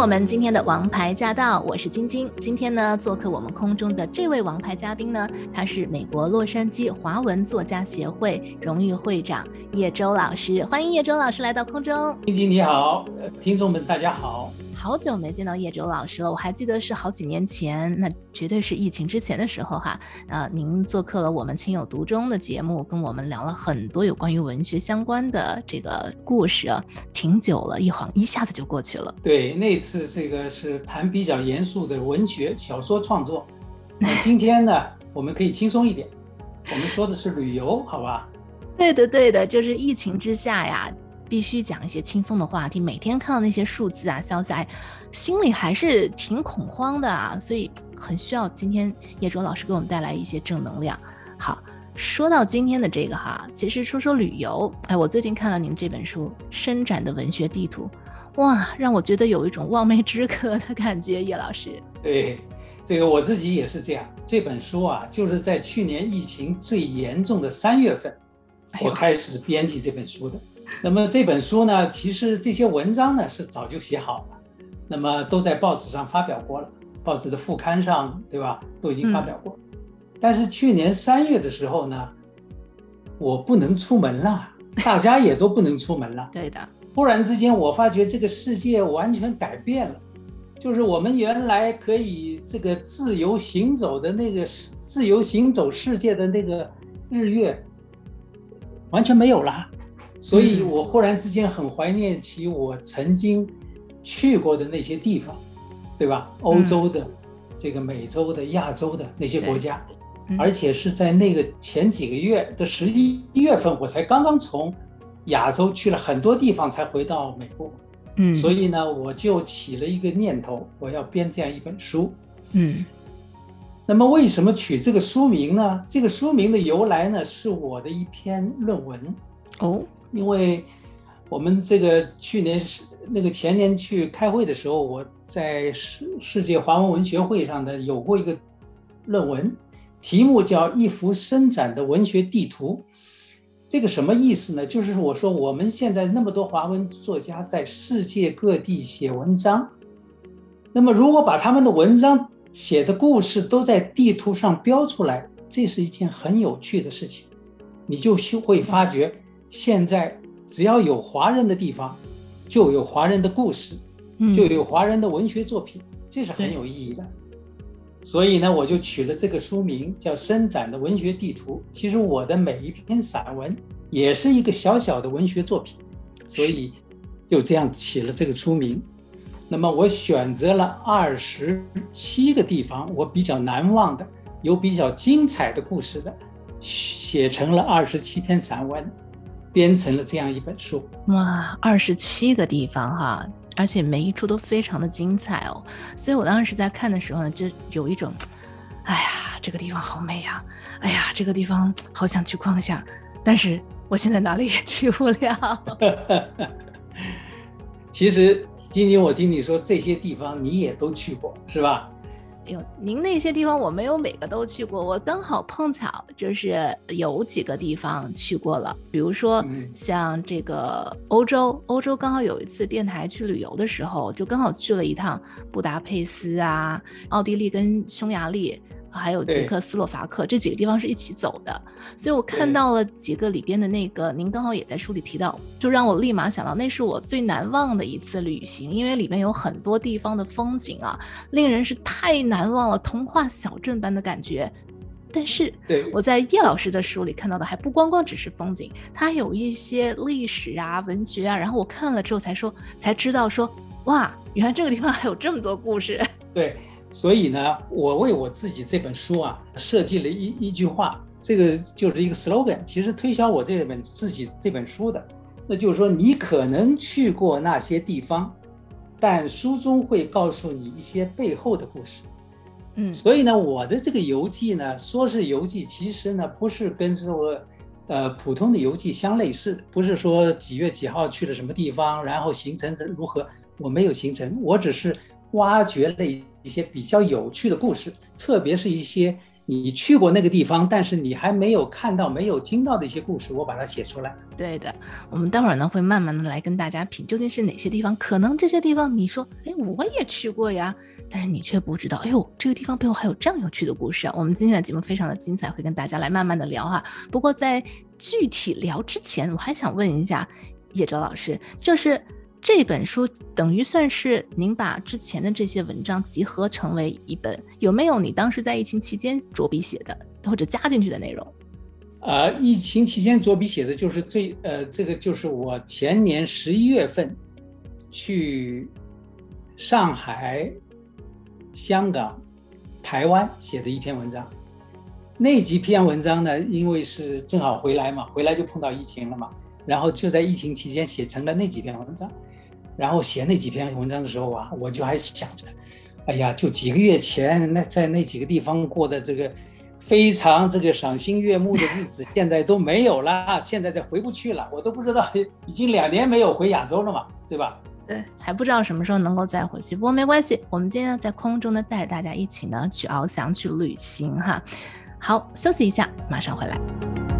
我们今天的《王牌驾到》，我是晶晶。今天呢，做客我们空中的这位王牌嘉宾呢，他是美国洛杉矶华文作家协会荣誉会长叶舟老师。欢迎叶舟老师来到空中。晶晶你好，听众们大家好。好久没见到叶舟老师了，我还记得是好几年前，那绝对是疫情之前的时候哈。呃，您做客了我们情有独钟的节目，跟我们聊了很多有关于文学相关的这个故事，挺久了，一晃一下子就过去了。对，那次这个是谈比较严肃的文学小说创作，那今天呢，我们可以轻松一点，我们说的是旅游，好吧？对的，对的，就是疫情之下呀。必须讲一些轻松的话题。每天看到那些数字啊、消息，哎，心里还是挺恐慌的啊。所以很需要今天叶卓老师给我们带来一些正能量。好，说到今天的这个哈，其实说说旅游，哎，我最近看了您这本书《伸展的文学地图》，哇，让我觉得有一种望梅止渴的感觉。叶老师，对，这个我自己也是这样。这本书啊，就是在去年疫情最严重的三月份，我开始编辑这本书的。那么这本书呢，其实这些文章呢是早就写好了，那么都在报纸上发表过了，报纸的副刊上，对吧？都已经发表过。嗯。但是去年三月的时候呢，我不能出门了，大家也都不能出门了。对的。忽然之间，我发觉这个世界完全改变了，就是我们原来可以这个自由行走的那个自由行走世界的那个日月，完全没有了。所以，我忽然之间很怀念起我曾经去过的那些地方，对吧？欧洲的、这个美洲的、亚洲的那些国家，而且是在那个前几个月的十一月份，我才刚刚从亚洲去了很多地方，才回到美国。嗯，所以呢，我就起了一个念头，我要编这样一本书。嗯，那么为什么取这个书名呢？这个书名的由来呢，是我的一篇论文。哦。因为我们这个去年是那个前年去开会的时候，我在世世界华文文学会上的有过一个论文，题目叫《一幅伸展的文学地图》。这个什么意思呢？就是我说我们现在那么多华文作家在世界各地写文章，那么如果把他们的文章写的故事都在地图上标出来，这是一件很有趣的事情，你就会发觉。现在只要有华人的地方，就有华人的故事，就有华人的文学作品，这是很有意义的。所以呢，我就取了这个书名叫《伸展的文学地图》。其实我的每一篇散文也是一个小小的文学作品，所以就这样起了这个书名。那么我选择了二十七个地方，我比较难忘的，有比较精彩的故事的，写成了二十七篇散文。编成了这样一本书，哇，二十七个地方哈，而且每一处都非常的精彩哦。所以我当时在看的时候呢，就有一种，哎呀，这个地方好美呀，哎呀，这个地方好想去逛一下，但是我现在哪里也去不了。其实，晶晶，我听你说这些地方你也都去过，是吧？哟，您那些地方我没有每个都去过，我刚好碰巧就是有几个地方去过了，比如说像这个欧洲，欧洲刚好有一次电台去旅游的时候，就刚好去了一趟布达佩斯啊、奥地利跟匈牙利。还有捷克斯洛伐克这几个地方是一起走的，所以我看到了几个里边的那个，您刚好也在书里提到，就让我立马想到那是我最难忘的一次旅行，因为里面有很多地方的风景啊，令人是太难忘了，童话小镇般的感觉。但是我在叶老师的书里看到的还不光光只是风景，它有一些历史啊、文学啊，然后我看了之后才说才知道说，哇，原来这个地方还有这么多故事。对。所以呢，我为我自己这本书啊设计了一一句话，这个就是一个 slogan，其实推销我这本自己这本书的，那就是说你可能去过那些地方，但书中会告诉你一些背后的故事。嗯，所以呢，我的这个游记呢，说是游记，其实呢不是跟这我呃普通的游记相类似，不是说几月几号去了什么地方，然后行程如何，我没有行程，我只是挖掘了一一些比较有趣的故事，特别是一些。你去过那个地方，但是你还没有看到、没有听到的一些故事，我把它写出来。对的，我们待会儿呢会慢慢的来跟大家品，究竟是哪些地方？可能这些地方你说，哎，我也去过呀，但是你却不知道，哎呦，这个地方背后还有这样有趣的故事啊！我们今天的节目非常的精彩，会跟大家来慢慢的聊哈。不过在具体聊之前，我还想问一下叶哲老师，就是。这本书等于算是您把之前的这些文章集合成为一本，有没有你当时在疫情期间着笔写的或者加进去的内容？呃，疫情期间着笔写的就是最呃，这个就是我前年十一月份去上海、香港、台湾写的一篇文章。那几篇文章呢，因为是正好回来嘛，回来就碰到疫情了嘛，然后就在疫情期间写成了那几篇文章。然后写那几篇文章的时候啊，我就还想着，哎呀，就几个月前那在那几个地方过的这个非常这个赏心悦目的日子，现在都没有了，现在再回不去了，我都不知道 已经两年没有回亚洲了嘛，对吧？对，还不知道什么时候能够再回去。不过没关系，我们今天在空中呢带着大家一起呢去翱翔去旅行哈。好，休息一下，马上回来。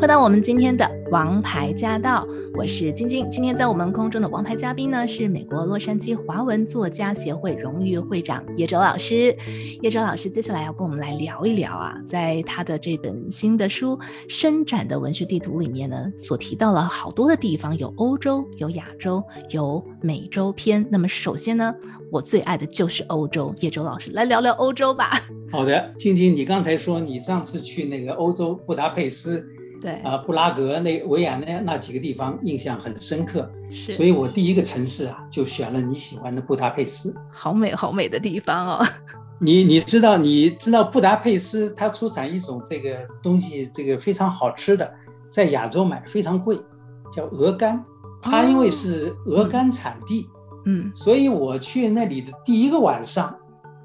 回到我们今天的王牌驾到，我是晶晶。今天在我们空中的王牌嘉宾呢，是美国洛杉矶华文作家协会荣誉会长叶哲老师。叶哲老师接下来要跟我们来聊一聊啊，在他的这本新的书《伸展的文学地图》里面呢，所提到了好多的地方，有欧洲，有亚洲，有美洲篇。那么首先呢，我最爱的就是欧洲。叶哲老师来聊聊欧洲吧。好的，晶晶，你刚才说你上次去那个欧洲布达佩斯。对啊，布拉格那维也纳那几个地方印象很深刻，是，所以我第一个城市啊就选了你喜欢的布达佩斯，好美好美的地方哦。你你知道你知道布达佩斯它出产一种这个东西，这个非常好吃的，在亚洲买非常贵，叫鹅肝。它因为是鹅肝产地，嗯，所以我去那里的第一个晚上，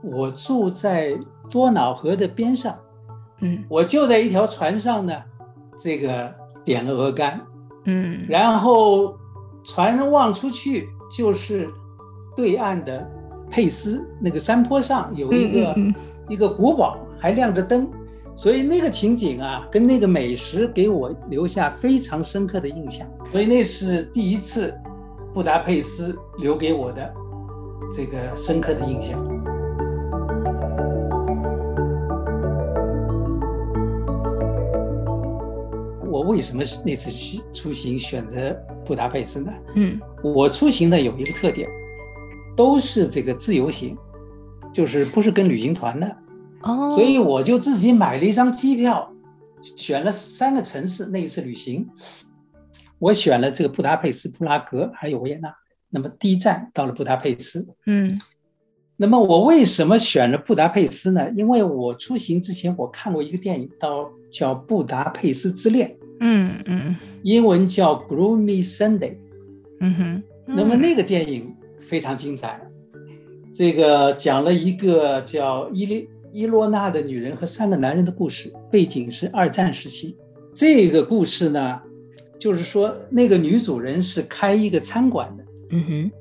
我住在多瑙河的边上，嗯，我就在一条船上呢。这个点了鹅肝，嗯，然后船望出去就是对岸的佩斯那个山坡上有一个、嗯嗯嗯、一个古堡，还亮着灯，所以那个情景啊，跟那个美食给我留下非常深刻的印象，所以那是第一次布达佩斯留给我的这个深刻的印象。我为什么那次去出行选择布达佩斯呢？嗯，我出行的有一个特点，都是这个自由行，就是不是跟旅行团的。哦，所以我就自己买了一张机票，选了三个城市。那一次旅行，我选了这个布达佩斯、布拉格还有维也纳。那么第一站到了布达佩斯。嗯，那么我为什么选了布达佩斯呢？因为我出行之前我看过一个电影，到叫《布达佩斯之恋》。嗯嗯，英文叫 Gloomy Sunday，嗯哼，那么那个电影非常精彩，这个讲了一个叫伊丽伊洛娜的女人和三个男人的故事，背景是二战时期。这个故事呢，就是说那个女主人是开一个餐馆的，嗯哼，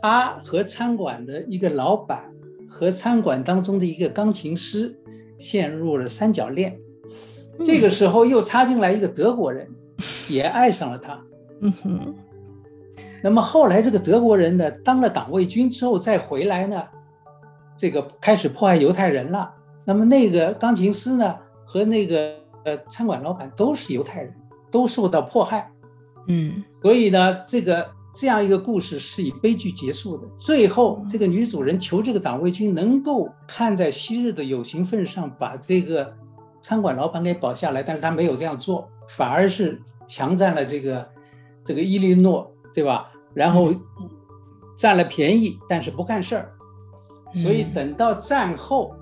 她和餐馆的一个老板和餐馆当中的一个钢琴师陷入了三角恋。这个时候又插进来一个德国人，也爱上了他。嗯哼。那么后来这个德国人呢，当了党卫军之后再回来呢，这个开始迫害犹太人了。那么那个钢琴师呢，和那个呃餐馆老板都是犹太人，都受到迫害。嗯。所以呢，这个这样一个故事是以悲剧结束的。最后这个女主人求这个党卫军能够看在昔日的友情份上，把这个。餐馆老板给保下来，但是他没有这样做，反而是强占了这个这个伊利诺，对吧？然后占了便宜，但是不干事儿。所以等到战后，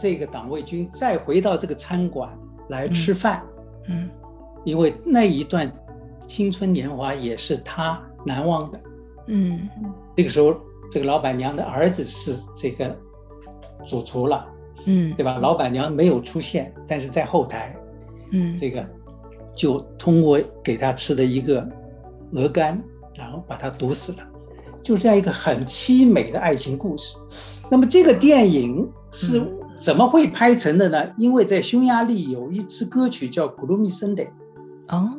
这个党卫军再回到这个餐馆来吃饭，嗯，嗯，因为那一段青春年华也是他难忘的，嗯，这个时候这个老板娘的儿子是这个主厨了，嗯，对吧？老板娘没有出现，但是在后台，嗯，这个就通过给他吃的一个鹅肝，然后把他毒死了，就这样一个很凄美的爱情故事。那么这个电影是怎么会拍成的呢？嗯、因为在匈牙利有一支歌曲叫《Gloomy Sunday》。哦，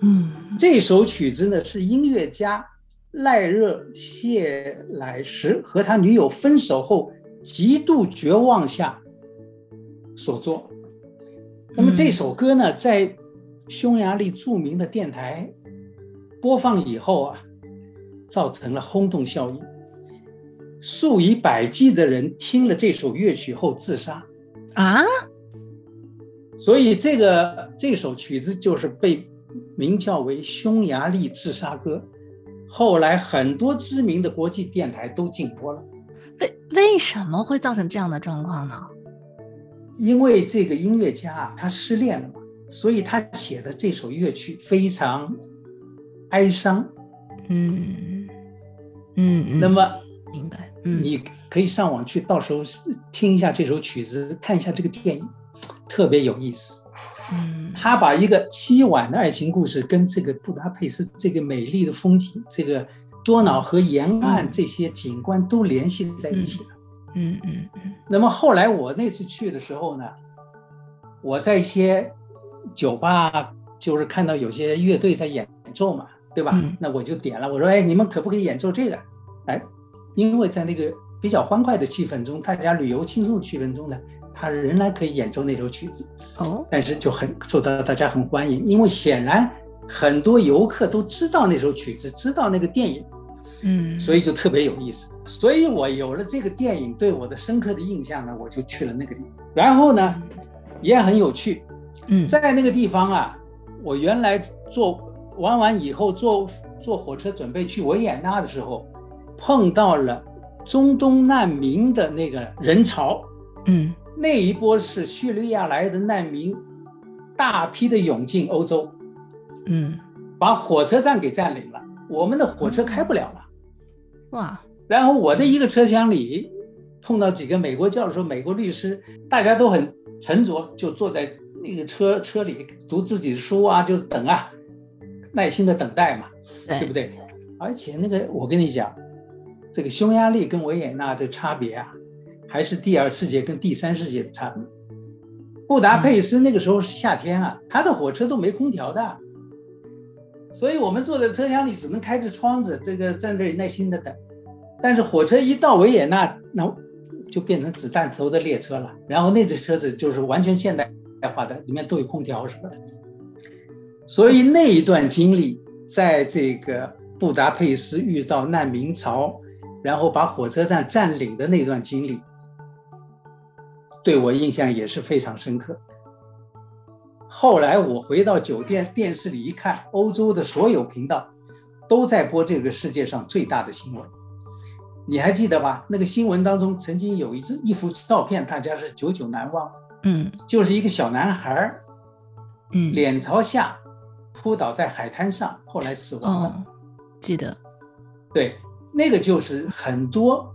嗯，这首曲子呢是音乐家赖热谢乃什和他女友分手后极度绝望下所作。那么这首歌呢，在匈牙利著名的电台播放以后啊，造成了轰动效应。数以百计的人听了这首乐曲后自杀啊，所以这个这首曲子就是被名叫为“匈牙利自杀歌”。后来很多知名的国际电台都禁播了。为为什么会造成这样的状况呢？因为这个音乐家啊，他失恋了嘛，所以他写的这首乐曲非常哀伤。嗯嗯，嗯，那么明白。你可以上网去，到时候听一下这首曲子，看一下这个电影，特别有意思。嗯，他把一个凄婉的爱情故事跟这个布达佩斯这个美丽的风景，这个多瑙河沿岸这些景观都联系在一起了。嗯嗯嗯。那么后来我那次去的时候呢，我在一些酒吧，就是看到有些乐队在演奏嘛，对吧？嗯。那我就点了，我说：“哎，你们可不可以演奏这个？”哎。因为在那个比较欢快的气氛中，大家旅游轻松的气氛中呢，他仍然可以演奏那首曲子，哦，但是就很受到大家很欢迎，因为显然很多游客都知道那首曲子，知道那个电影，嗯，所以就特别有意思。所以我有了这个电影对我的深刻的印象呢，我就去了那个地方。然后呢，也很有趣，嗯，在那个地方啊，我原来坐玩完以后坐坐火车准备去维也纳的时候。碰到了中东难民的那个人潮，嗯，那一波是叙利亚来的难民，大批的涌进欧洲，嗯，把火车站给占领了，我们的火车开不了了，哇！然后我的一个车厢里碰到几个美国教授、美国律师，大家都很沉着，就坐在那个车车里读自己的书啊，就等啊，耐心的等待嘛，对，对不对？而且那个我跟你讲。这个匈牙利跟维也纳的差别啊，还是第二世界跟第三世界的差别。布达佩斯那个时候是夏天啊，他的火车都没空调的，所以我们坐在车厢里只能开着窗子，这个在这里耐心的等。但是火车一到维也纳，那就变成子弹头的列车了。然后那只车子就是完全现代化的，里面都有空调什么的。所以那一段经历，在这个布达佩斯遇到难民潮。然后把火车站占领的那段经历，对我印象也是非常深刻。后来我回到酒店，电视里一看，欧洲的所有频道都在播这个世界上最大的新闻。你还记得吧？那个新闻当中曾经有一张一幅照片，大家是久久难忘。嗯，就是一个小男孩儿，嗯，脸朝下扑倒在海滩上，后来死亡了。哦，记得，对。那个就是很多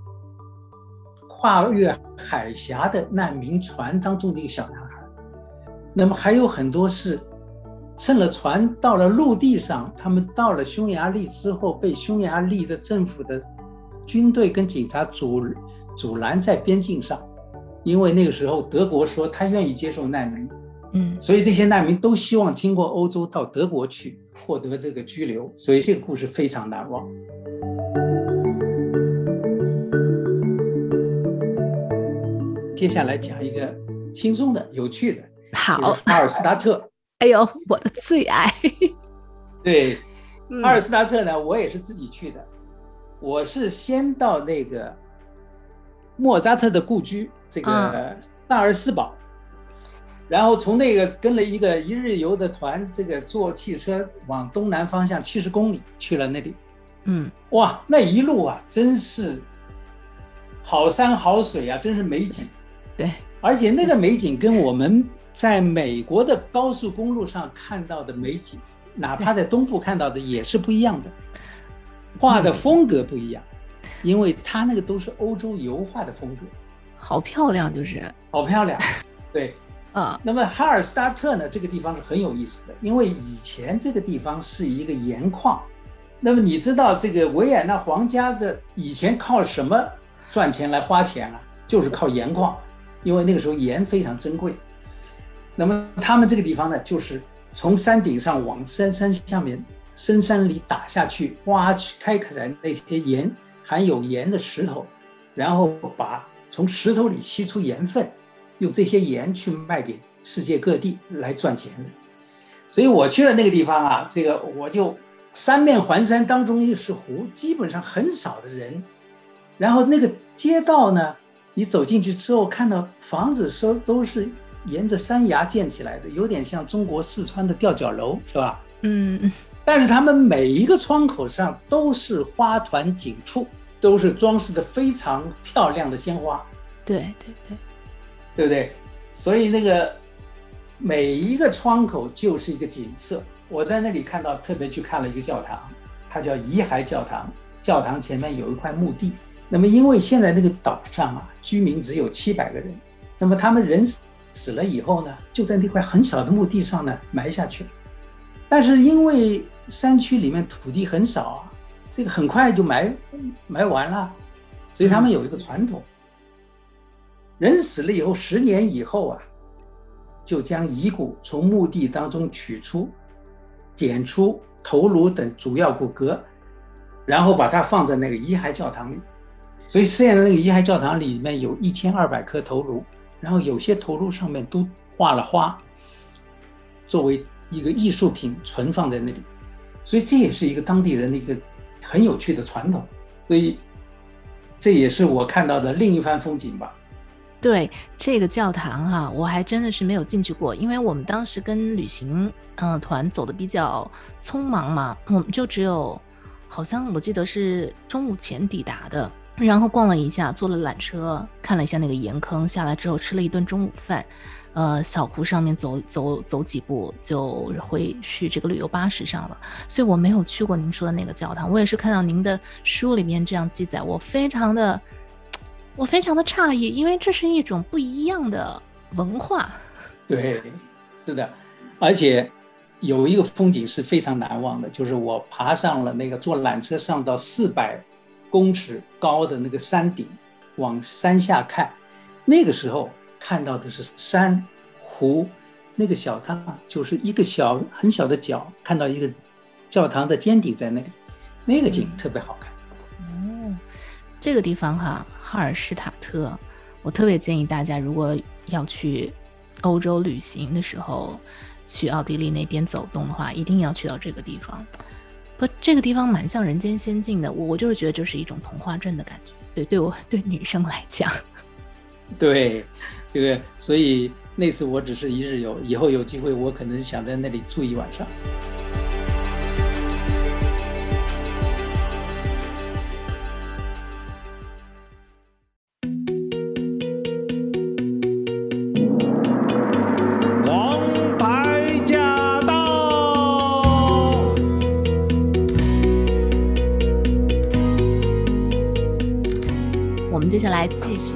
跨越海峡的难民船当中的一个小男孩，那么还有很多是乘了船到了陆地上，他们到了匈牙利之后被匈牙利的政府的军队跟警察阻阻拦在边境上，因为那个时候德国说他愿意接受难民，嗯，所以这些难民都希望经过欧洲到德国去获得这个居留，所以这个故事非常难忘。接下来讲一个轻松的、有趣的。好，阿尔斯达特。哎呦，我的最爱。对，嗯、阿尔斯达特呢，我也是自己去的。我是先到那个莫扎特的故居，这个萨尔斯堡，嗯、然后从那个跟了一个一日游的团，这个坐汽车往东南方向七十公里去了那里。嗯，哇，那一路啊，真是好山好水啊，真是美景。对，而且那个美景跟我们在美国的高速公路上看到的美景，哪怕在东部看到的也是不一样的，画的风格不一样，因为它那个都是欧洲油画的风格，好漂亮，就是好漂亮，对。啊，那么哈尔斯塔特呢？这个地方是很有意思的，因为以前这个地方是一个盐矿。那么你知道这个维也纳皇家的以前靠什么赚钱来花钱啊？就是靠盐矿，因为那个时候盐非常珍贵。那么他们这个地方呢，就是从山顶上往山山下面深山里打下去，挖去开采那些盐含有盐的石头，然后把从石头里吸出盐分。用这些盐去卖给世界各地来赚钱的，所以我去了那个地方啊，这个我就三面环山，当中又是湖，基本上很少的人。然后那个街道呢，你走进去之后，看到房子说都是沿着山崖建起来的，有点像中国四川的吊脚楼，是吧？嗯。但是他们每一个窗口上都是花团锦簇，都是装饰的非常漂亮的鲜花。对对对。对不对？所以那个每一个窗口就是一个景色。我在那里看到，特别去看了一个教堂，它叫遗骸教堂。教堂前面有一块墓地。那么因为现在那个岛上啊，居民只有七百个人，那么他们人死了以后呢，就在那块很小的墓地上呢埋下去。但是因为山区里面土地很少啊，这个很快就埋埋完了，所以他们有一个传统。人死了以后，十年以后啊，就将遗骨从墓地当中取出，捡出头颅等主要骨骼，然后把它放在那个遗骸教堂里。所以现在那个遗骸教堂里面有一千二百颗头颅，然后有些头颅上面都画了花，作为一个艺术品存放在那里。所以这也是一个当地人的一个很有趣的传统。所以这也是我看到的另一番风景吧。对这个教堂哈、啊，我还真的是没有进去过，因为我们当时跟旅行嗯、呃、团走的比较匆忙嘛，我们就只有好像我记得是中午前抵达的，然后逛了一下，坐了缆车，看了一下那个盐坑，下来之后吃了一顿中午饭，呃，小湖上面走走走几步就回去这个旅游巴士上了，所以我没有去过您说的那个教堂，我也是看到您的书里面这样记载，我非常的。我非常的诧异，因为这是一种不一样的文化。对，是的，而且有一个风景是非常难忘的，就是我爬上了那个坐缆车上到四百公尺高的那个山顶，往山下看，那个时候看到的是山湖，那个小汤就是一个小很小的角，看到一个教堂的尖顶在那里，那个景特别好看。嗯，这个地方哈。哈尔施塔特，我特别建议大家，如果要去欧洲旅行的时候，去奥地利那边走动的话，一定要去到这个地方。不，这个地方蛮像人间仙境的，我我就是觉得就是一种童话镇的感觉。对，对我对女生来讲，对这个，所以那次我只是一日游，以后有机会我可能想在那里住一晚上。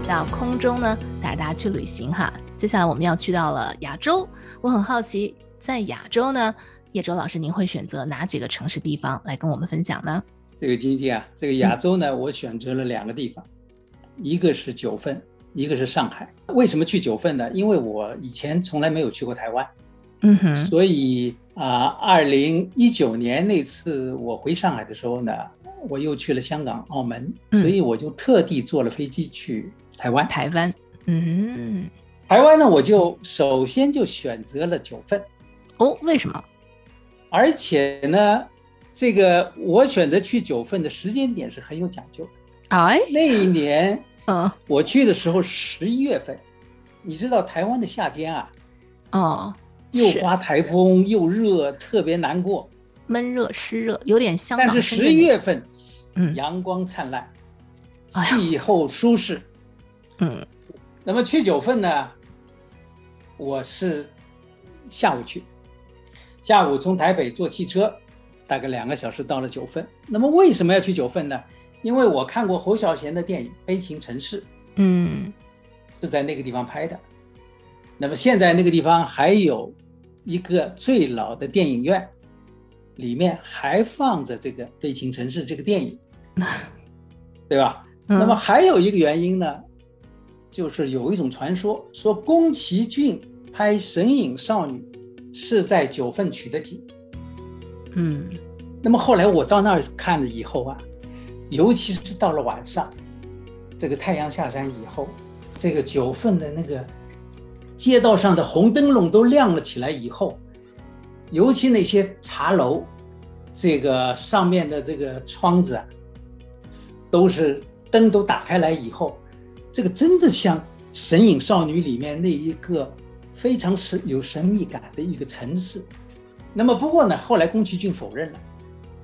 到空中呢，带着大家去旅行哈。接下来我们要去到了亚洲，我很好奇，在亚洲呢，叶舟老师您会选择哪几个城市地方来跟我们分享呢？这个经济啊，这个亚洲呢，嗯、我选择了两个地方，一个是九份，一个是上海。为什么去九份呢？因为我以前从来没有去过台湾，嗯哼，所以啊，二零一九年那次我回上海的时候呢。我又去了香港、澳门，所以我就特地坐了飞机去台湾。台湾，嗯，台湾呢，我就首先就选择了九份。哦，为什么？而且呢，这个我选择去九份的时间点是很有讲究的。哎，那一年，嗯，我去的时候十一月份，你知道台湾的夏天啊，哦，又刮台风又热，特别难过。闷热湿热，有点香港。但是十一月份，嗯，阳光灿烂，气候舒适，嗯，那么去九份呢，我是下午去，下午从台北坐汽车，大概两个小时到了九份。那么为什么要去九份呢？因为我看过侯孝贤的电影《悲情城市》，嗯，是在那个地方拍的。那么现在那个地方还有一个最老的电影院，里面还放着这个《悲情城市》这个电影，对吧？嗯、那么还有一个原因呢，就是有一种传说说宫崎骏拍《神隐少女》是在九份取的景。嗯，那么后来我到那儿看了以后啊，尤其是到了晚上，这个太阳下山以后，这个九份的那个。街道上的红灯笼都亮了起来以后，尤其那些茶楼，这个上面的这个窗子啊，都是灯都打开来以后，这个真的像《神隐少女》里面那一个非常神有神秘感的一个城市。那么不过呢，后来宫崎骏否认了，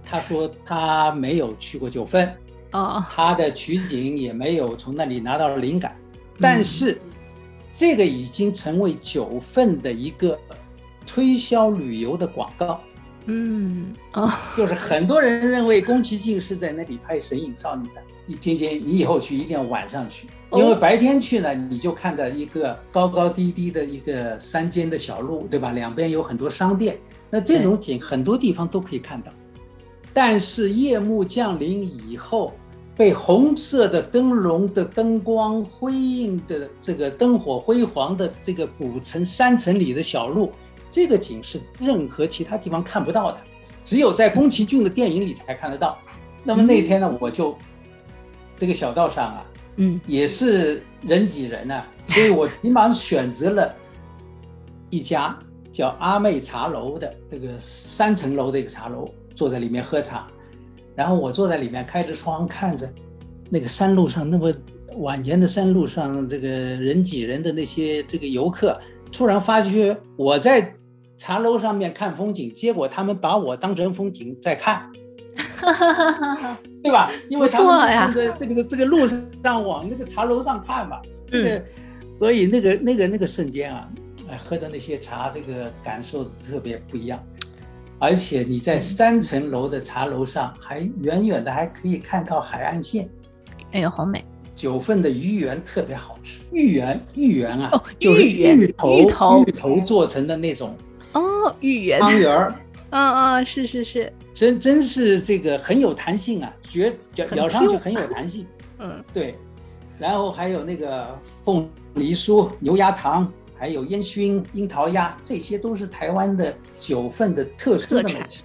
他说他没有去过九份，啊，他的取景也没有从那里拿到了灵感，但是。这个已经成为九份的一个推销旅游的广告，嗯，哦，就是很多人认为宫崎骏是在那里拍《神隐少女》的。你今天你以后去一定要晚上去，因为白天去呢，你就看着一个高高低低的一个山间的小路，对吧？两边有很多商店，那这种景很多地方都可以看到。但是夜幕降临以后。被红色的灯笼的灯光辉映的这个灯火辉煌的这个古城山城里的小路，这个景是任何其他地方看不到的，只有在宫崎骏的电影里才看得到。那么那天呢，我就这个小道上啊，嗯，也是人挤人啊，所以我急忙选择了一家叫阿妹茶楼的这个三层楼的一个茶楼，坐在里面喝茶。然后我坐在里面，开着窗看着那个山路上那么蜿蜒的山路上，这个人挤人的那些这个游客，突然发觉我在茶楼上面看风景，结果他们把我当成风景在看，对吧？因为他们这个这个这个路上往那个茶楼上看嘛，这个所以那个那个那个瞬间啊，哎，喝的那些茶，这个感受特别不一样。而且你在三层楼的茶楼上，还远远的还可以看到海岸线，哎呦，好美！九份的芋圆特别好吃，芋圆，芋圆啊，哦，就是芋头，芋头，芋头做成的那种哦，芋圆。汤圆儿，嗯嗯，是是是，真真是这个很有弹性啊，绝咬咬上去很有弹性，嗯，对，然后还有那个凤梨酥、牛轧糖。还有烟熏樱桃鸭，这些都是台湾的九份的特殊的美食，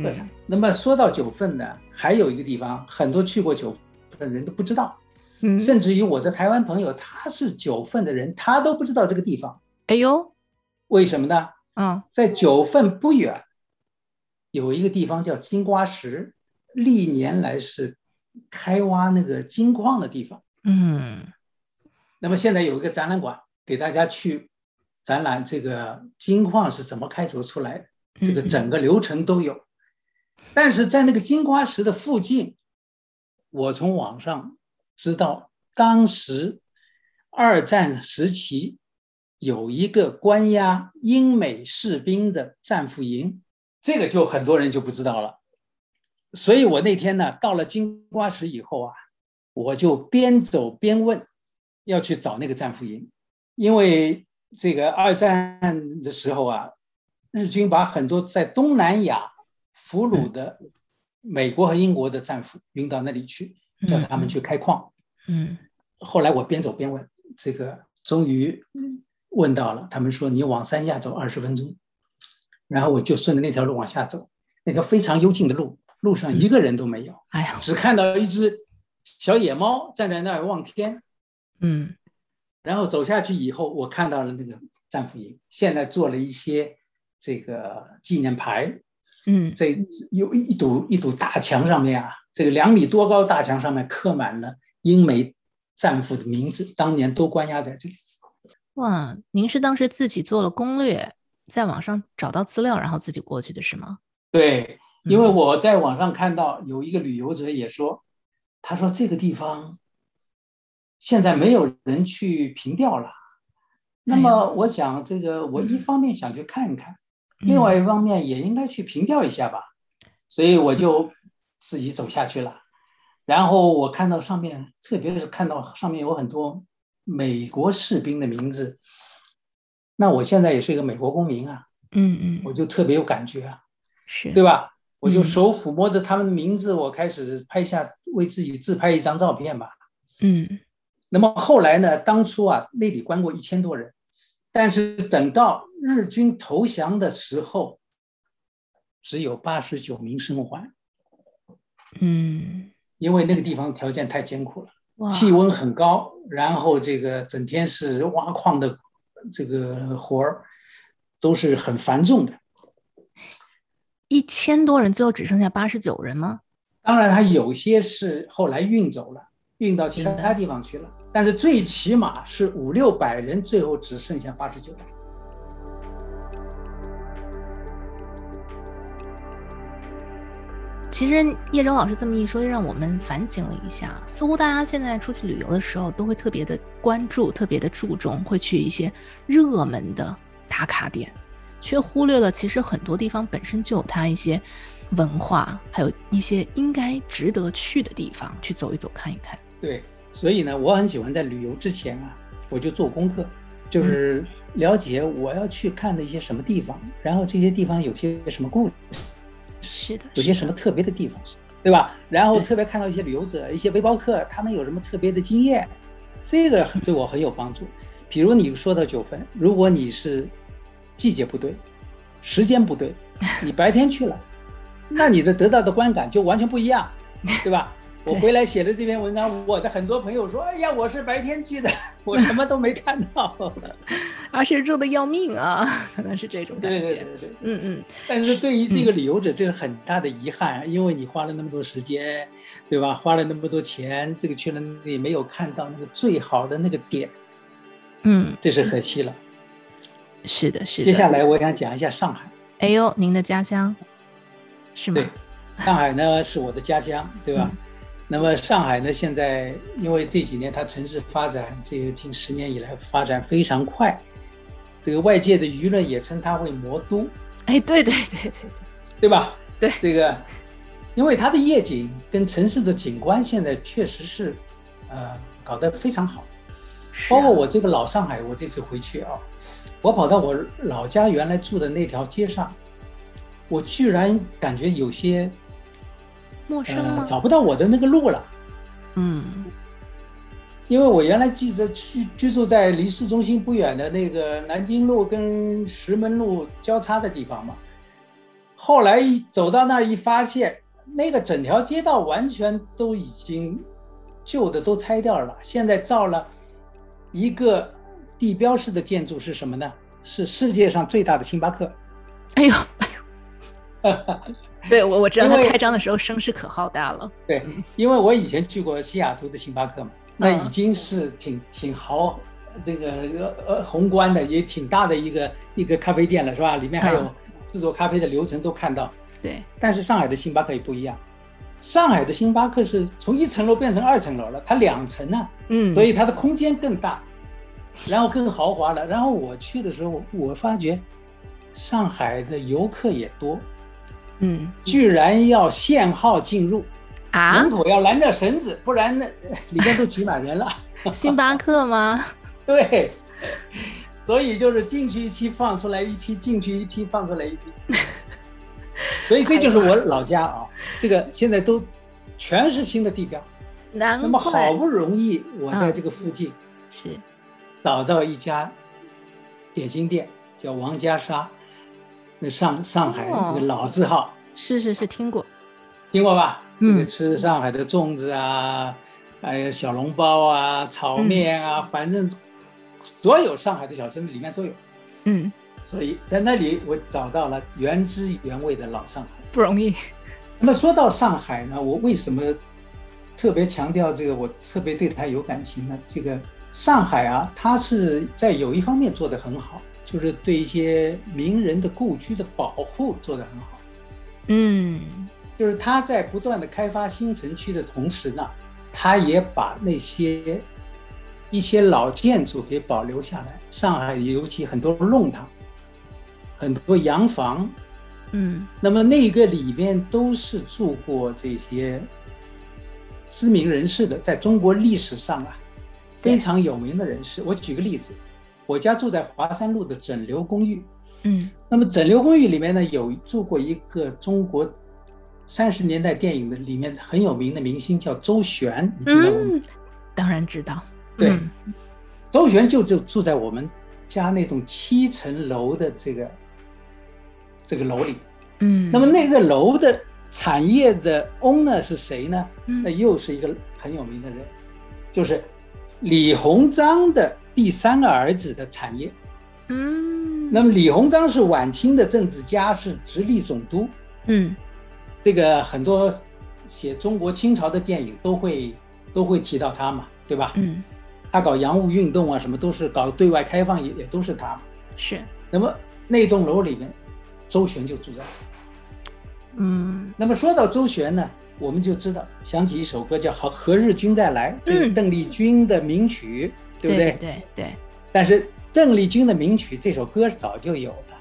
特产。那么说到九份呢，还有一个地方，很多去过九份的人都不知道，嗯，甚至于我的台湾朋友，他是九份的人，他都不知道这个地方。哎呦，为什么呢？嗯，在九份不远，有一个地方叫金瓜石，历年来是开挖那个金矿的地方。嗯，那么现在有一个展览馆。给大家去展览这个金矿是怎么开凿出来的，这个整个流程都有。但是在那个金瓜石的附近，我从网上知道，当时二战时期有一个关押英美士兵的战俘营，这个就很多人就不知道了。所以我那天呢，到了金瓜石以后啊，我就边走边问，要去找那个战俘营。因为这个二战的时候啊，日军把很多在东南亚俘虏的美国和英国的战俘运到那里去，叫他们去开矿。嗯，后来我边走边问，这个终于问到了，他们说你往山下走二十分钟，然后我就顺着那条路往下走，那条非常幽静的路，路上一个人都没有，哎呀，只看到一只小野猫站在那儿望天。嗯。然后走下去以后，我看到了那个战俘营，现在做了一些这个纪念牌。嗯，这有一堵一堵大墙上面啊，这个两米多高大墙上面刻满了英美战俘的名字，当年都关押在这里。哇，您是当时自己做了攻略，在网上找到资料，然后自己过去的是吗？对，因为我在网上看到有一个旅游者也说，他说这个地方。现在没有人去凭吊了。那么我想，这个我一方面想去看一看，嗯、另外一方面也应该去凭吊一下吧，所以我就自己走下去了。然后我看到上面，特别是看到上面有很多美国士兵的名字，那我现在也是一个美国公民啊，嗯嗯，我就特别有感觉啊，是对吧？我就手抚摸着他们的名字，我开始拍下为自己自拍一张照片吧，嗯。那么后来呢？当初啊，那里关过一千多人，但是等到日军投降的时候，只有八十九名生还。嗯，因为那个地方条件太艰苦了，气温很高，然后这个整天是挖矿的这个活儿，都是很繁重的。一千多人，最后只剩下八十九人吗？当然，他有些是后来运走了，运到其他地方去了。但是最起码是五六百人，最后只剩下八十九人。其实叶舟老师这么一说，让我们反省了一下。似乎大家现在出去旅游的时候，都会特别的关注、特别的注重，会去一些热门的打卡点，却忽略了其实很多地方本身就有它一些文化，还有一些应该值得去的地方，去走一走、看一看。对。所以呢，我很喜欢在旅游之前啊，我就做功课，就是了解我要去看的一些什么地方，然后这些地方有些什么故事，是的，有些什么特别的地方，对吧？然后特别看到一些旅游者、一些背包客，他们有什么特别的经验，这个对我很有帮助。比如你说到九分，如果你是季节不对，时间不对，你白天去了，那你的得到的观感就完全不一样，对吧？我回来写的这篇文章，我的很多朋友说：“哎呀，我是白天去的，我什么都没看到，而且热的要命啊！”可能是这种感觉。对对对对，嗯嗯。但是对于这个旅游者，这是很大的遗憾，因为你花了那么多时间，对吧？花了那么多钱，这个去了你没有看到那个最好的那个点，嗯，这是可惜了。是的，是的。接下来我想讲一下上海。哎呦，您的家乡是吗？对，上海呢是我的家乡，对吧？嗯那么上海呢？现在因为这几年它城市发展，这个近十年以来发展非常快，这个外界的舆论也称它为魔都。哎，对对对对对，对吧？对这个，因为它的夜景跟城市的景观现在确实是，呃，搞得非常好。包括我这个老上海，我这次回去啊，我跑到我老家原来住的那条街上，我居然感觉有些。陌生吗？呃，找不到我的那个路了。嗯，因为我原来记着居居住在离市中心不远的那个南京路跟石门路交叉的地方嘛。后来一走到那儿一发现，那个整条街道完全都已经旧的都拆掉了，现在造了一个地标式的建筑，是什么呢？是世界上最大的星巴克。哎呦，哎呦。对，我我知道他开张的时候声势可浩大了。对，因为我以前去过西雅图的星巴克嘛，那已经是挺挺豪，这个呃宏观的，也挺大的一个一个咖啡店了，是吧？里面还有制作咖啡的流程都看到。对，但是上海的星巴克也不一样，上海的星巴克是从一层楼变成二层楼了，它两层呢，嗯，所以它的空间更大，然后更豪华了。然后我去的时候，我发觉上海的游客也多。嗯，居然要限号进入啊！门口要拦着绳子，不然那里面都挤满人了。星巴克吗？对，所以就是进去一批，放出来一批，进去一批，放出来一批。所以这就是我老家啊，这个现在都全是新的地标。那么好不容易我在这个附近是找到一家点心店，叫王家沙。那上上海这个老字号，是是是，听过，听过吧？嗯，这个吃上海的粽子啊，还有小笼包啊、炒面啊，嗯、反正所有上海的小吃里面都有。嗯，所以在那里我找到了原汁原味的老上海，不容易。那么说到上海呢，我为什么特别强调这个？我特别对它有感情呢？这个上海啊，它是在有一方面做得很好。就是对一些名人的故居的保护做得很好，嗯，就是他在不断的开发新城区的同时呢，他也把那些一些老建筑给保留下来。上海尤其很多弄堂，很多洋房，嗯，那么那个里面都是住过这些知名人士的，在中国历史上啊非常有名的人士。我举个例子，我家住在华山路的整流公寓，嗯，那么整流公寓里面呢有住过一个中国三十年代电影的里面很有名的明星叫周璇，你知道吗？嗯，当然知道，对。嗯。周璇就就住在我们家那栋七层楼的这个这个楼里，嗯，那么那个楼的产业的 owner 是谁呢？嗯，那又是一个很有名的人，就是李鸿章的第三个儿子的产业。嗯，那么李鸿章是晚清的政治家，是直隶总督。嗯，这个很多写中国清朝的电影都会都会提到他嘛，对吧？嗯。他搞洋务运动啊，什么都是搞对外开放也，也也都是他。是。那么那栋楼里面，周旋就住在。嗯。那么说到周旋呢，我们就知道想起一首歌叫《何何日君再来》，这是邓丽君的名曲，嗯、对不对？对对，对。但是邓丽君的名曲这首歌早就有了。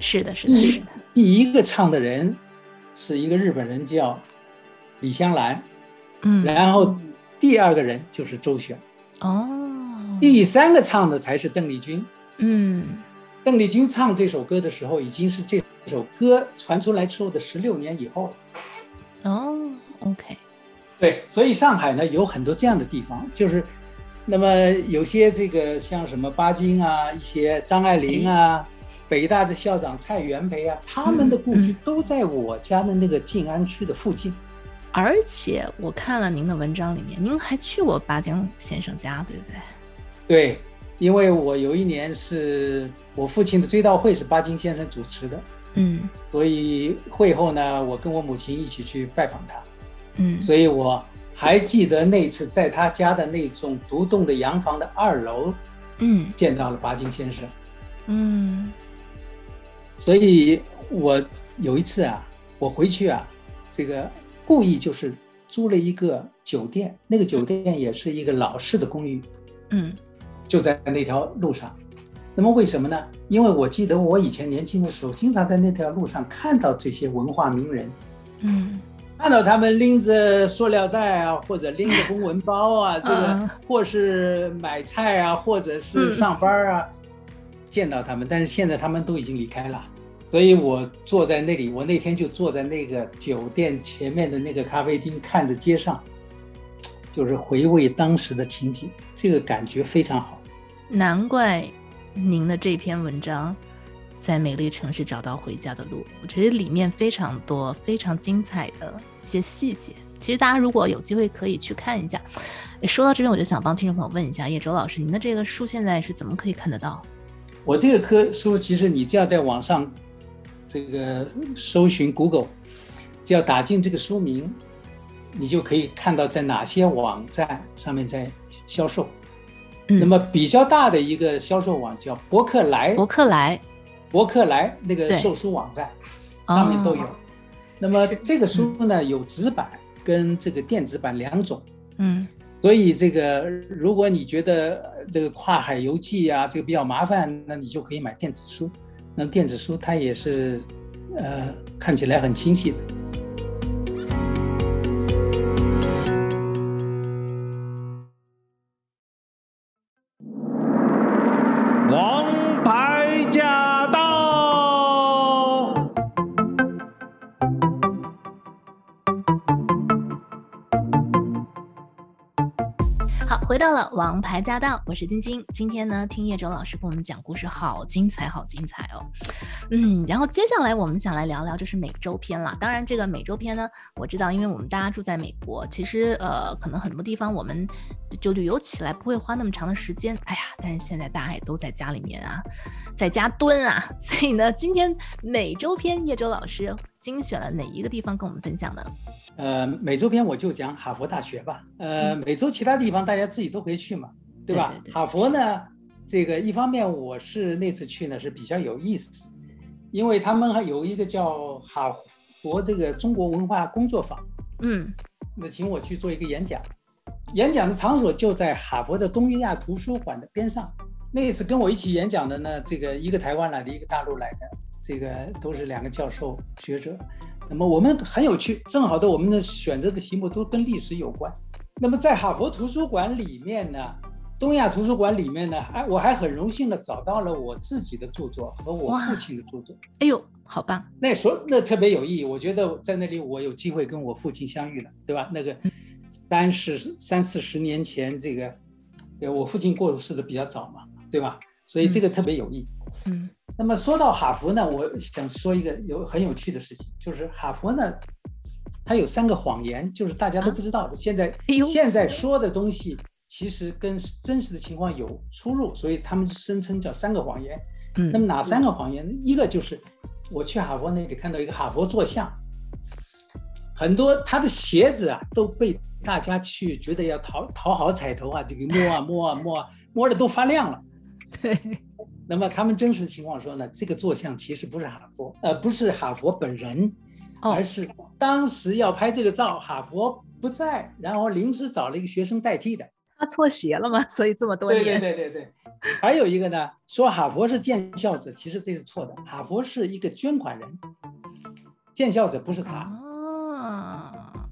是的，是的，是的。第一个唱的人是一个日本人叫李香兰。嗯。然后第二个人就是周璇。哦，第三个唱的才是邓丽君。嗯，邓丽君唱这首歌的时候，已经是这首歌传出来之后的十六年以后了。哦，OK，对，所以上海呢有很多这样的地方，就是那么有些这个像什么巴金啊，一些张爱玲啊，北大的校长蔡元培啊，他们的故居都在我家的那个静安区的附近。而且我看了您的文章里面，您还去过巴金先生家，对不对？对，因为我有一年是我父亲的追悼会是巴金先生主持的，嗯，所以会后呢，我跟我母亲一起去拜访他，嗯，所以我还记得那次在他家的那种独栋的洋房的二楼，嗯，见到了巴金先生，嗯，所以我有一次啊，我回去啊，这个。故意就是租了一个酒店，那个酒店也是一个老式的公寓，嗯，就在那条路上。那么为什么呢？因为我记得我以前年轻的时候，经常在那条路上看到这些文化名人，嗯，看到他们拎着塑料袋啊，或者拎着公文包啊，这个或是买菜啊，或者是上班啊，见到他们。但是现在他们都已经离开了。所以我坐在那里，我那天就坐在那个酒店前面的那个咖啡厅，看着街上，就是回味当时的情景，这个感觉非常好。难怪您的这篇文章在美丽城市找到回家的路，我觉得里面非常多非常精彩的一些细节。其实大家如果有机会可以去看一下。说到这边，我就想帮听众朋友问一下叶舟老师，您的这个书现在是怎么可以看得到？我这个科书，其实你只要在网上。这个搜寻 Google，只要打进这个书名，你就可以看到在哪些网站上面在销售。嗯、那么比较大的一个销售网叫博客来，博客来，博客来那个售书网站上面都有。哦、那么这个书呢，有纸版跟这个电子版两种。嗯，所以这个如果你觉得这个跨海邮寄啊，这个比较麻烦，那你就可以买电子书。那电子书它也是，呃，看起来很清晰的。王牌驾到，我是晶晶。今天呢，听叶舟老师跟我们讲故事，好精彩，好精彩哦。嗯，然后接下来我们想来聊聊就是美洲篇了。当然，这个美洲篇呢，我知道，因为我们大家住在美国，其实呃，可能很多地方我们就旅游起来不会花那么长的时间。哎呀，但是现在大家也都在家里面啊，在家蹲啊，所以呢，今天美洲篇叶舟老师精选了哪一个地方跟我们分享呢？呃，美洲篇我就讲哈佛大学吧。呃，美洲其他地方大家自己都可以去嘛，对吧？对对对。哈佛呢，这个一方面我是那次去呢是比较有意思，因为他们还有一个叫哈佛这个中国文化工作坊，嗯，那请我去做一个演讲。演讲的场所就在哈佛的东亚图书馆的边上。那一次跟我一起演讲的呢，这个一个台湾来的，一个大陆来的，这个都是两个教授学者。那么我们很有趣，正好的我们的选择的题目都跟历史有关。那么在哈佛图书馆里面呢，东亚图书馆里面呢，还我还很荣幸的找到了我自己的著作和我父亲的著作。哎呦，好棒！那时候那特别有意义，我觉得在那里我有机会跟我父亲相遇了，对吧？那个三十三四十年前，这个对我父亲过世的比较早嘛，对吧？所以这个特别有意义。嗯。那么说到哈佛呢，我想说一个有很有趣的事情，就是哈佛呢，它有三个谎言，就是大家都不知道的。现在现在说的东西其实跟真实的情况有出入，所以他们声称叫三个谎言。嗯，那么哪三个谎言呢？一个就是我去哈佛那里看到一个哈佛坐像，很多他的鞋子啊都被大家去觉得要讨讨好彩头啊，就给摸啊摸啊摸啊摸的都发亮了。对。那么他们真实的情况说呢，这个坐像其实不是哈佛，呃，不是哈佛本人，而是当时要拍这个照，哈佛不在，然后临时找了一个学生代替的。他错鞋了吗？所以这么多年。对对对对对。还有一个呢，说哈佛是建校者，其实这是错的，哈佛是一个捐款人，建校者不是他。啊。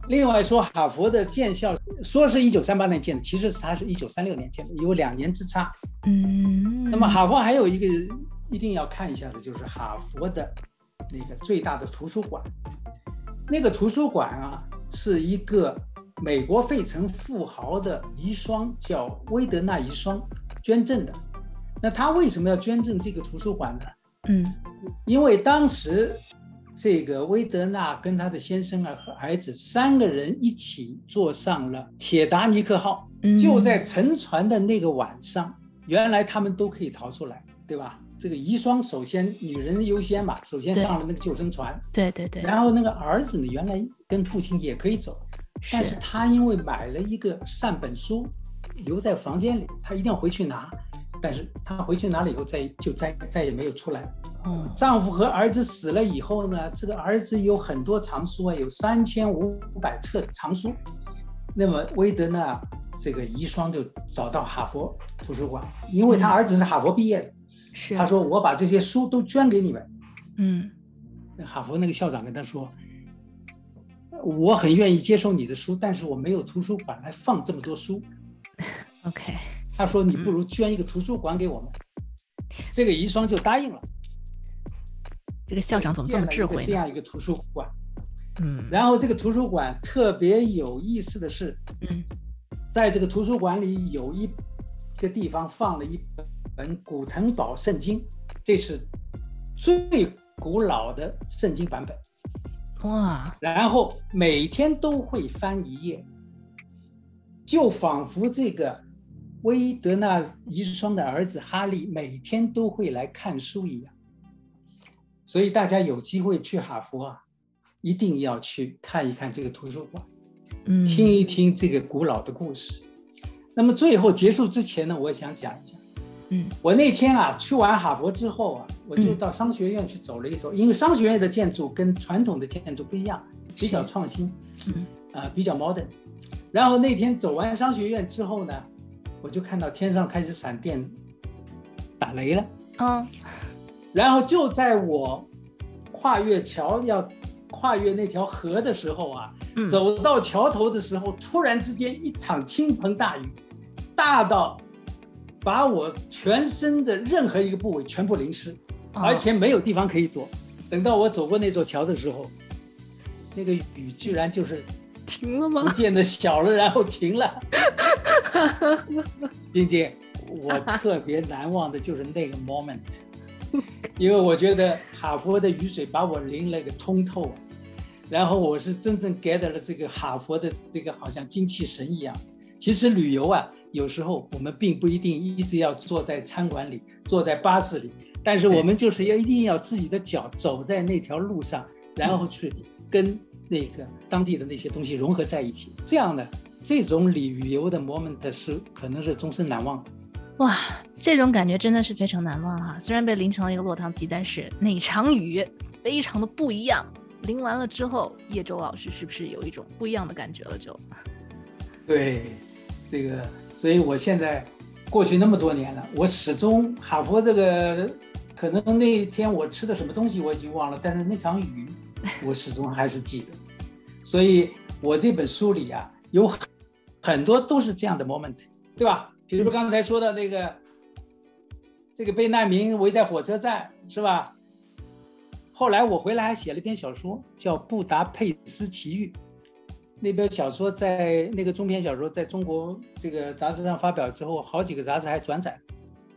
另外说哈佛的建校，说是一九三八年建的，其实是他是一九三六年建的，有两年之差。嗯，那么哈佛还有一个一定要看一下的，就是哈佛的那个最大的图书馆。那个图书馆啊，是一个美国费城富豪的遗孀，叫威德纳遗孀捐赠的。那他为什么要捐赠这个图书馆呢？嗯，因为当时这个威德纳跟他的先生啊和儿子三个人一起坐上了铁达尼克号，就在沉船的那个晚上。原来他们都可以逃出来，对吧？这个遗孀首先女人优先嘛，首先上了那个救生船。对对对。然后那个儿子呢，原来跟父亲也可以走，但是他因为买了一个善本书，留在房间里，他一定要回去拿。但是他回去拿了以后再，再就再再也没有出来。嗯。丈夫和儿子死了以后呢，这个儿子有很多藏书啊，有三千五百册藏书。那么威德呢。这个遗孀就找到哈佛图书馆，因为他儿子是哈佛毕业的，是、嗯、他说我把这些书都捐给你们。嗯，那哈佛那个校长跟他说，我很愿意接受你的书，但是我没有图书馆来放这么多书。OK，他说你不如捐一个图书馆给我们，嗯、这个遗孀就答应了。这个校长怎么这么智慧？这样一个图书馆，嗯，然后这个图书馆特别有意思的是，嗯。在这个图书馆里有一个地方放了一本古腾堡圣经，这是最古老的圣经版本。哇！然后每天都会翻一页，就仿佛这个威德纳遗孀的儿子哈利每天都会来看书一样。所以大家有机会去哈佛啊，一定要去看一看这个图书馆。听一听这个古老的故事。那么最后结束之前呢，我想讲一讲。嗯，我那天啊去完哈佛之后啊，我就到商学院去走了一走，因为商学院的建筑跟传统的建筑不一样，比较创新，嗯，啊，比较 modern。然后那天走完商学院之后呢，我就看到天上开始闪电、打雷了。嗯，然后就在我跨越桥要跨越那条河的时候啊。走到桥头的时候，突然之间一场倾盆大雨，大到把我全身的任何一个部位全部淋湿，而且没有地方可以躲。等到我走过那座桥的时候，那个雨居然就是停了吗？不见得小了，然后停了。晶晶，我 特别难忘的就是那个 moment，因为我觉得哈佛的雨水把我淋了个通透。然后我是真正 get 了这个哈佛的这个好像精气神一样。其实旅游啊，有时候我们并不一定一直要坐在餐馆里，坐在巴士里，但是我们就是要一定要自己的脚走在那条路上，然后去跟那个当地的那些东西融合在一起。这样的这种旅游的 moment 是可能是终身难忘的。哇，这种感觉真的是非常难忘哈！虽然被淋成了一个落汤鸡，但是那场雨非常的不一样。淋完了之后，叶舟老师是不是有一种不一样的感觉了？就，对，这个，所以我现在过去那么多年了，我始终哈佛这个，可能那天我吃的什么东西我已经忘了，但是那场雨 我始终还是记得。所以我这本书里啊，有很多都是这样的 moment，对吧？比如说刚才说的那个，这个被难民围在火车站，是吧？后来我回来还写了一篇小说，叫《布达佩斯奇遇》。那本小说在那个中篇小说在中国这个杂志上发表之后，好几个杂志还转载。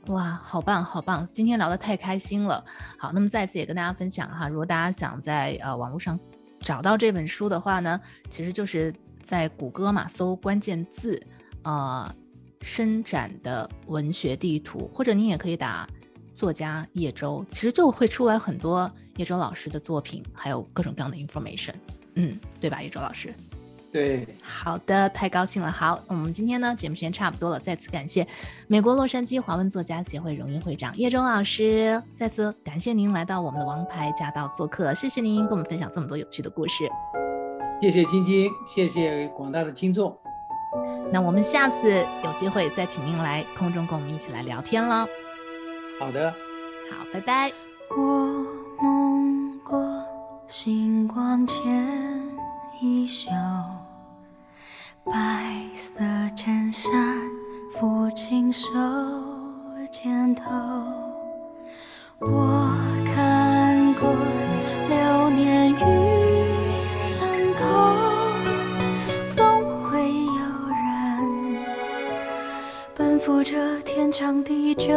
哇，好棒好棒！今天聊得太开心了。好，那么再次也跟大家分享哈，如果大家想在呃网络上找到这本书的话呢，其实就是在谷歌嘛搜关键字，呃，伸展的文学地图，或者你也可以打作家叶舟，其实就会出来很多叶舟老师的作品，还有各种各样的 information，嗯，对吧，叶舟老师？对，好的，太高兴了。好，我们今天呢节目时间差不多了，再次感谢美国洛杉矶华文作家协会荣誉会长叶舟老师，再次感谢您来到我们的王牌驾到做客，谢谢您跟我们分享这么多有趣的故事。谢谢晶晶，谢谢广大的听众。那我们下次有机会再请您来空中跟我们一起来聊天了。好的，好，拜拜。我梦过星光前一宿。白色衬衫，抚轻手肩头。我看过这天长地久。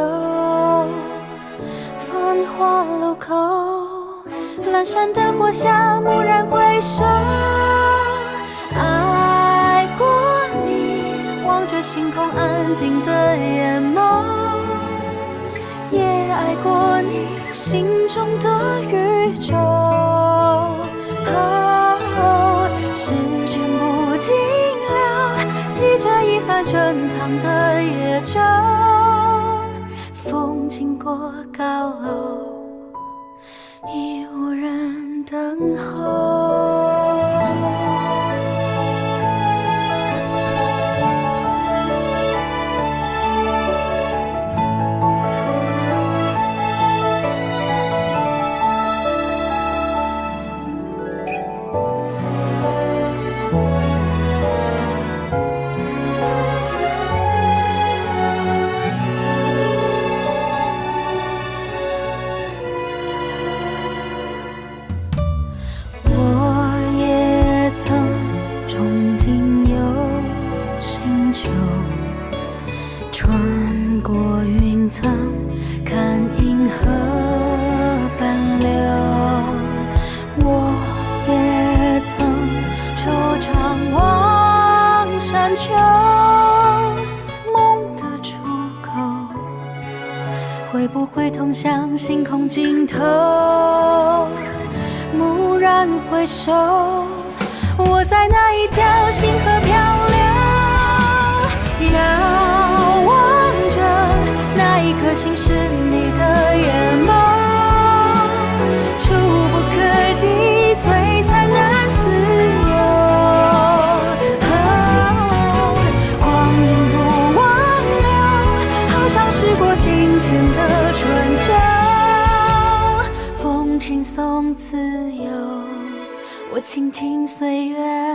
繁华路口，阑珊灯火下，蓦然回首。爱过你，望着星空安静的眼眸，也爱过你心中的宇宙。珍藏的夜照，风经过高楼，已无人等候。会通向星空尽头，蓦然回首，我在那一条星河漂流，遥望着那一颗星是你的眼眸，触不可及，倾听岁月。